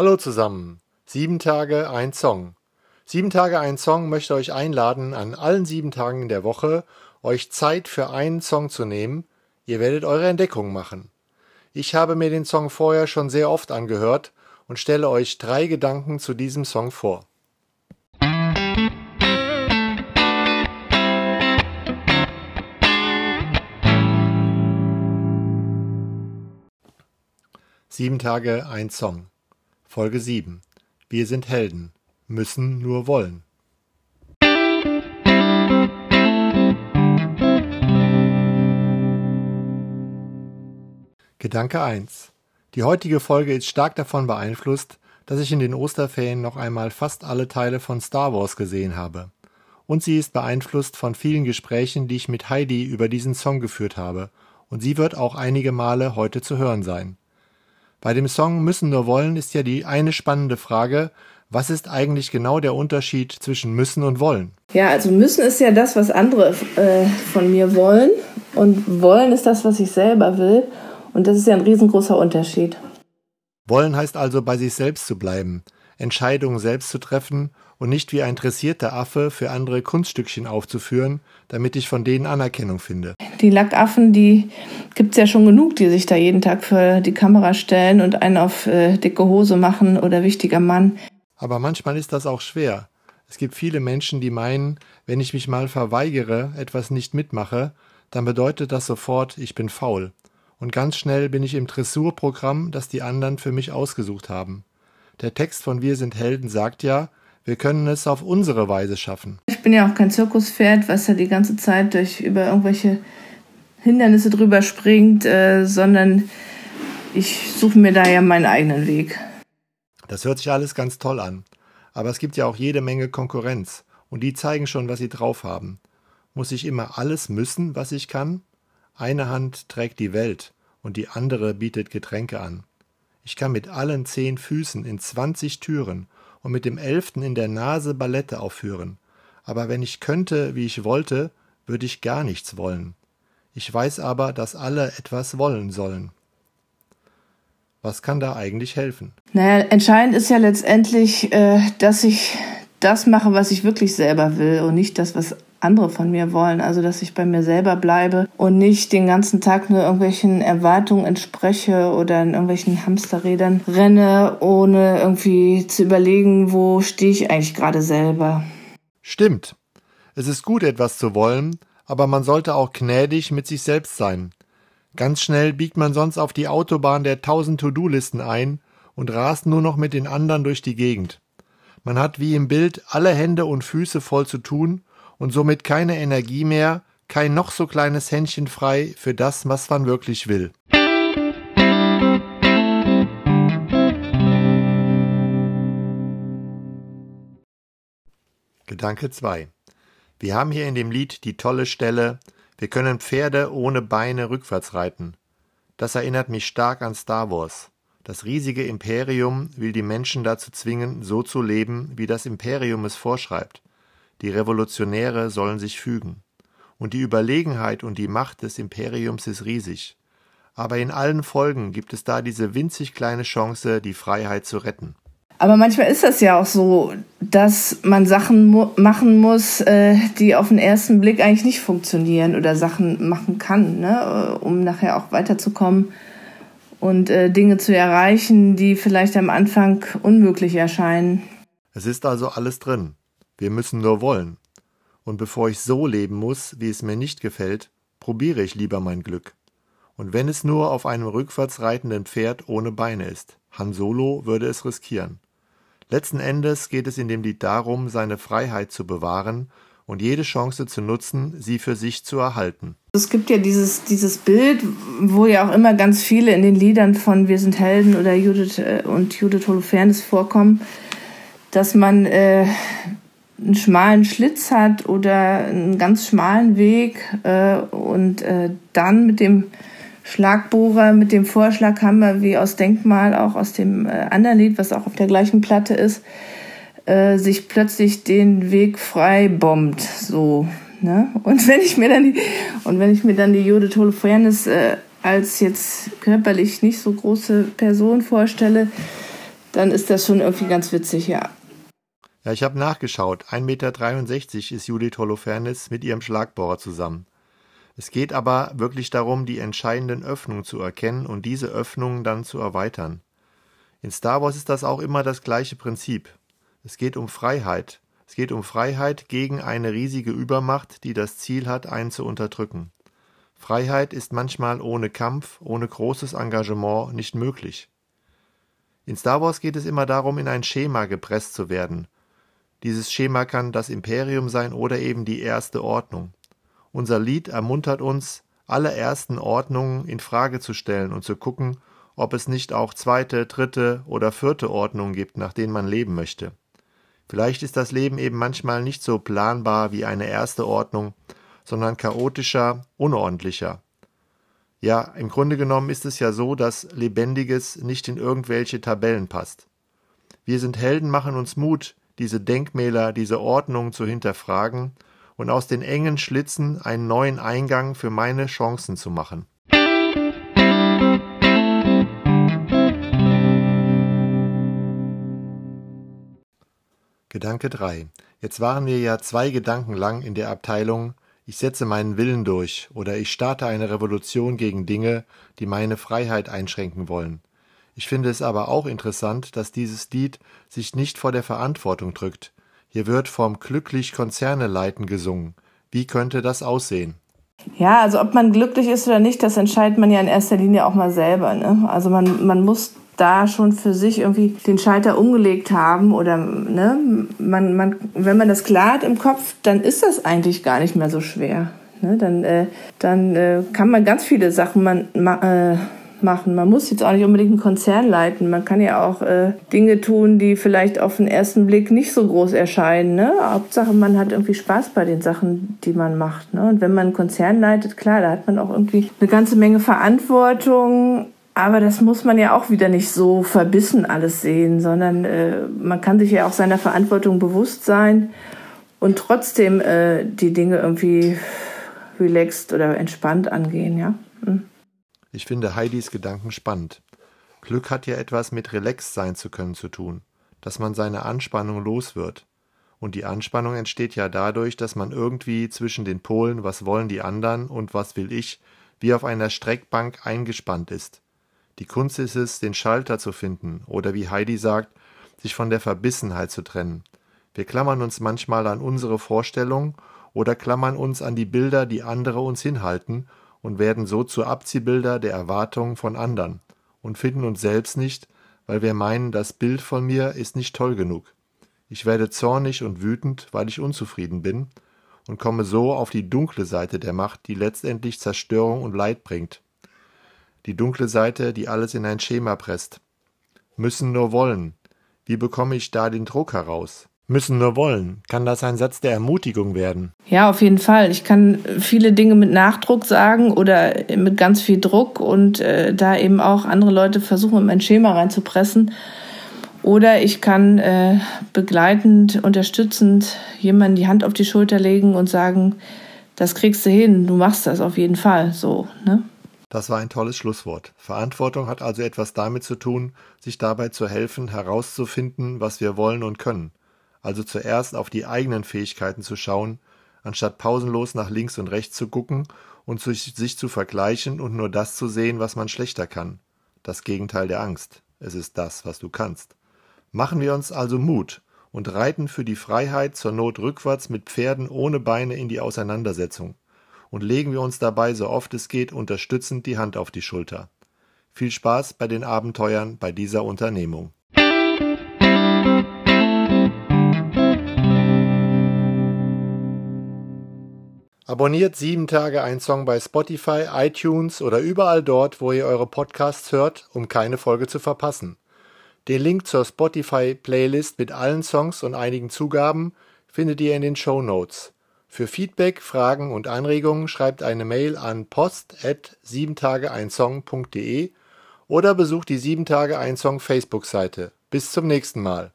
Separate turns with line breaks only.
Hallo zusammen. Sieben Tage ein Song. Sieben Tage ein Song möchte euch einladen, an allen sieben Tagen der Woche euch Zeit für einen Song zu nehmen. Ihr werdet eure Entdeckung machen. Ich habe mir den Song vorher schon sehr oft angehört und stelle euch drei Gedanken zu diesem Song vor. Sieben Tage ein Song. Folge 7. Wir sind Helden, müssen nur wollen. Gedanke 1. Die heutige Folge ist stark davon beeinflusst, dass ich in den Osterferien noch einmal fast alle Teile von Star Wars gesehen habe. Und sie ist beeinflusst von vielen Gesprächen, die ich mit Heidi über diesen Song geführt habe, und sie wird auch einige Male heute zu hören sein. Bei dem Song Müssen nur wollen ist ja die eine spannende Frage, was ist eigentlich genau der Unterschied zwischen müssen und wollen?
Ja, also müssen ist ja das, was andere äh, von mir wollen und wollen ist das, was ich selber will und das ist ja ein riesengroßer Unterschied.
Wollen heißt also bei sich selbst zu bleiben, Entscheidungen selbst zu treffen und nicht wie ein dressierter Affe für andere Kunststückchen aufzuführen, damit ich von denen Anerkennung finde.
Die Lackaffen, die gibt es ja schon genug, die sich da jeden Tag für die Kamera stellen und einen auf äh, dicke Hose machen oder wichtiger Mann.
Aber manchmal ist das auch schwer. Es gibt viele Menschen, die meinen, wenn ich mich mal verweigere, etwas nicht mitmache, dann bedeutet das sofort, ich bin faul. Und ganz schnell bin ich im Dressurprogramm, das die anderen für mich ausgesucht haben. Der Text von Wir sind Helden sagt ja, wir können es auf unsere Weise schaffen.
Ich bin ja auch kein Zirkuspferd, was ja die ganze Zeit durch über irgendwelche Hindernisse drüber springt, äh, sondern ich suche mir da ja meinen eigenen Weg.
Das hört sich alles ganz toll an. Aber es gibt ja auch jede Menge Konkurrenz. Und die zeigen schon, was sie drauf haben. Muss ich immer alles müssen, was ich kann? Eine Hand trägt die Welt und die andere bietet Getränke an. Ich kann mit allen zehn Füßen in zwanzig Türen und mit dem elften in der Nase Ballette aufführen. Aber wenn ich könnte, wie ich wollte, würde ich gar nichts wollen. Ich weiß aber, dass alle etwas wollen sollen. Was kann da eigentlich helfen?
Naja, entscheidend ist ja letztendlich, äh, dass ich das mache, was ich wirklich selber will und nicht das, was andere von mir wollen. Also, dass ich bei mir selber bleibe und nicht den ganzen Tag nur irgendwelchen Erwartungen entspreche oder in irgendwelchen Hamsterrädern renne, ohne irgendwie zu überlegen, wo stehe ich eigentlich gerade selber.
Stimmt. Es ist gut, etwas zu wollen, aber man sollte auch gnädig mit sich selbst sein. Ganz schnell biegt man sonst auf die Autobahn der tausend To-Do-Listen ein und rast nur noch mit den anderen durch die Gegend. Man hat wie im Bild alle Hände und Füße voll zu tun und somit keine Energie mehr, kein noch so kleines Händchen frei für das, was man wirklich will. Gedanke 2 wir haben hier in dem Lied die tolle Stelle, wir können Pferde ohne Beine rückwärts reiten. Das erinnert mich stark an Star Wars. Das riesige Imperium will die Menschen dazu zwingen, so zu leben, wie das Imperium es vorschreibt. Die Revolutionäre sollen sich fügen. Und die Überlegenheit und die Macht des Imperiums ist riesig. Aber in allen Folgen gibt es da diese winzig kleine Chance, die Freiheit zu retten.
Aber manchmal ist das ja auch so, dass man Sachen mu machen muss, äh, die auf den ersten Blick eigentlich nicht funktionieren oder Sachen machen kann, ne? um nachher auch weiterzukommen und äh, Dinge zu erreichen, die vielleicht am Anfang unmöglich erscheinen.
Es ist also alles drin. Wir müssen nur wollen. Und bevor ich so leben muss, wie es mir nicht gefällt, probiere ich lieber mein Glück. Und wenn es nur auf einem rückwärts reitenden Pferd ohne Beine ist, Han Solo würde es riskieren. Letzten Endes geht es in dem Lied darum, seine Freiheit zu bewahren und jede Chance zu nutzen, sie für sich zu erhalten.
Es gibt ja dieses, dieses Bild, wo ja auch immer ganz viele in den Liedern von Wir sind Helden oder Judith äh, und Judith Holofernes vorkommen, dass man äh, einen schmalen Schlitz hat oder einen ganz schmalen Weg äh, und äh, dann mit dem Schlagbohrer mit dem Vorschlaghammer wie aus Denkmal, auch aus dem äh, anderen Lied, was auch auf der gleichen Platte ist, äh, sich plötzlich den Weg frei bombt. So. Ne? Und wenn ich mir dann die, und wenn ich mir dann die Judith Holofernes äh, als jetzt körperlich nicht so große Person vorstelle, dann ist das schon irgendwie ganz witzig, ja.
Ja, ich habe nachgeschaut. 1,63 Meter ist Judith Holofernes mit ihrem Schlagbohrer zusammen. Es geht aber wirklich darum, die entscheidenden Öffnungen zu erkennen und diese Öffnungen dann zu erweitern. In Star Wars ist das auch immer das gleiche Prinzip. Es geht um Freiheit. Es geht um Freiheit gegen eine riesige Übermacht, die das Ziel hat, einen zu unterdrücken. Freiheit ist manchmal ohne Kampf, ohne großes Engagement nicht möglich. In Star Wars geht es immer darum, in ein Schema gepresst zu werden. Dieses Schema kann das Imperium sein oder eben die erste Ordnung. Unser Lied ermuntert uns, alle ersten Ordnungen in Frage zu stellen und zu gucken, ob es nicht auch zweite, dritte oder vierte Ordnungen gibt, nach denen man leben möchte. Vielleicht ist das Leben eben manchmal nicht so planbar wie eine erste Ordnung, sondern chaotischer, unordentlicher. Ja, im Grunde genommen ist es ja so, dass Lebendiges nicht in irgendwelche Tabellen passt. Wir sind Helden machen uns Mut, diese Denkmäler, diese Ordnung zu hinterfragen und aus den engen Schlitzen einen neuen Eingang für meine Chancen zu machen. Gedanke 3. Jetzt waren wir ja zwei Gedanken lang in der Abteilung Ich setze meinen Willen durch oder ich starte eine Revolution gegen Dinge, die meine Freiheit einschränken wollen. Ich finde es aber auch interessant, dass dieses Lied sich nicht vor der Verantwortung drückt, hier wird vom glücklich Konzerne leiten gesungen. Wie könnte das aussehen?
Ja, also ob man glücklich ist oder nicht, das entscheidet man ja in erster Linie auch mal selber. Ne? Also man, man muss da schon für sich irgendwie den Schalter umgelegt haben oder ne, man, man, wenn man das klar hat im Kopf, dann ist das eigentlich gar nicht mehr so schwer. Ne? Dann, äh, dann äh, kann man ganz viele Sachen man, äh, machen. Man muss jetzt auch nicht unbedingt einen Konzern leiten. Man kann ja auch äh, Dinge tun, die vielleicht auf den ersten Blick nicht so groß erscheinen. Ne? Hauptsache, man hat irgendwie Spaß bei den Sachen, die man macht. Ne? Und wenn man einen Konzern leitet, klar, da hat man auch irgendwie eine ganze Menge Verantwortung. Aber das muss man ja auch wieder nicht so verbissen alles sehen, sondern äh, man kann sich ja auch seiner Verantwortung bewusst sein und trotzdem äh, die Dinge irgendwie relaxed oder entspannt angehen, ja. Mhm.
Ich finde Heidis Gedanken spannend. Glück hat ja etwas mit relaxed sein zu können zu tun, dass man seine Anspannung los wird. Und die Anspannung entsteht ja dadurch, dass man irgendwie zwischen den Polen, was wollen die anderen und was will ich, wie auf einer Streckbank eingespannt ist. Die Kunst ist es, den Schalter zu finden oder wie Heidi sagt, sich von der Verbissenheit zu trennen. Wir klammern uns manchmal an unsere Vorstellung oder klammern uns an die Bilder, die andere uns hinhalten und werden so zu Abziehbilder der Erwartungen von anderen und finden uns selbst nicht, weil wir meinen, das Bild von mir ist nicht toll genug. Ich werde zornig und wütend, weil ich unzufrieden bin und komme so auf die dunkle Seite der Macht, die letztendlich Zerstörung und Leid bringt. Die dunkle Seite, die alles in ein Schema presst. Müssen nur wollen. Wie bekomme ich da den Druck heraus? Müssen nur wollen. Kann das ein Satz der Ermutigung werden?
Ja, auf jeden Fall. Ich kann viele Dinge mit Nachdruck sagen oder mit ganz viel Druck und äh, da eben auch andere Leute versuchen, in mein Schema reinzupressen. Oder ich kann äh, begleitend, unterstützend jemanden die Hand auf die Schulter legen und sagen, das kriegst du hin, du machst das auf jeden Fall so. Ne?
Das war ein tolles Schlusswort. Verantwortung hat also etwas damit zu tun, sich dabei zu helfen, herauszufinden, was wir wollen und können also zuerst auf die eigenen Fähigkeiten zu schauen, anstatt pausenlos nach links und rechts zu gucken und sich, zu vergleichen und nur das zu sehen, was man schlechter kann. Das Gegenteil der Angst. Es ist das, was du kannst. Machen wir uns also Mut und reiten für die Freiheit zur Not rückwärts mit Pferden ohne Beine in die Auseinandersetzung und legen wir uns dabei so oft es geht unterstützend die Hand auf die Schulter. Viel Spaß bei den Abenteuern bei dieser Unternehmung. Abonniert sieben Tage ein Song bei Spotify, iTunes oder überall dort, wo ihr eure Podcasts hört, um keine Folge zu verpassen. Den Link zur Spotify-Playlist mit allen Songs und einigen Zugaben findet ihr in den Show Notes. Für Feedback, Fragen und Anregungen schreibt eine Mail an post@siebentageeinsong.de oder besucht die 7 Tage ein Song Facebook-Seite. Bis zum nächsten Mal.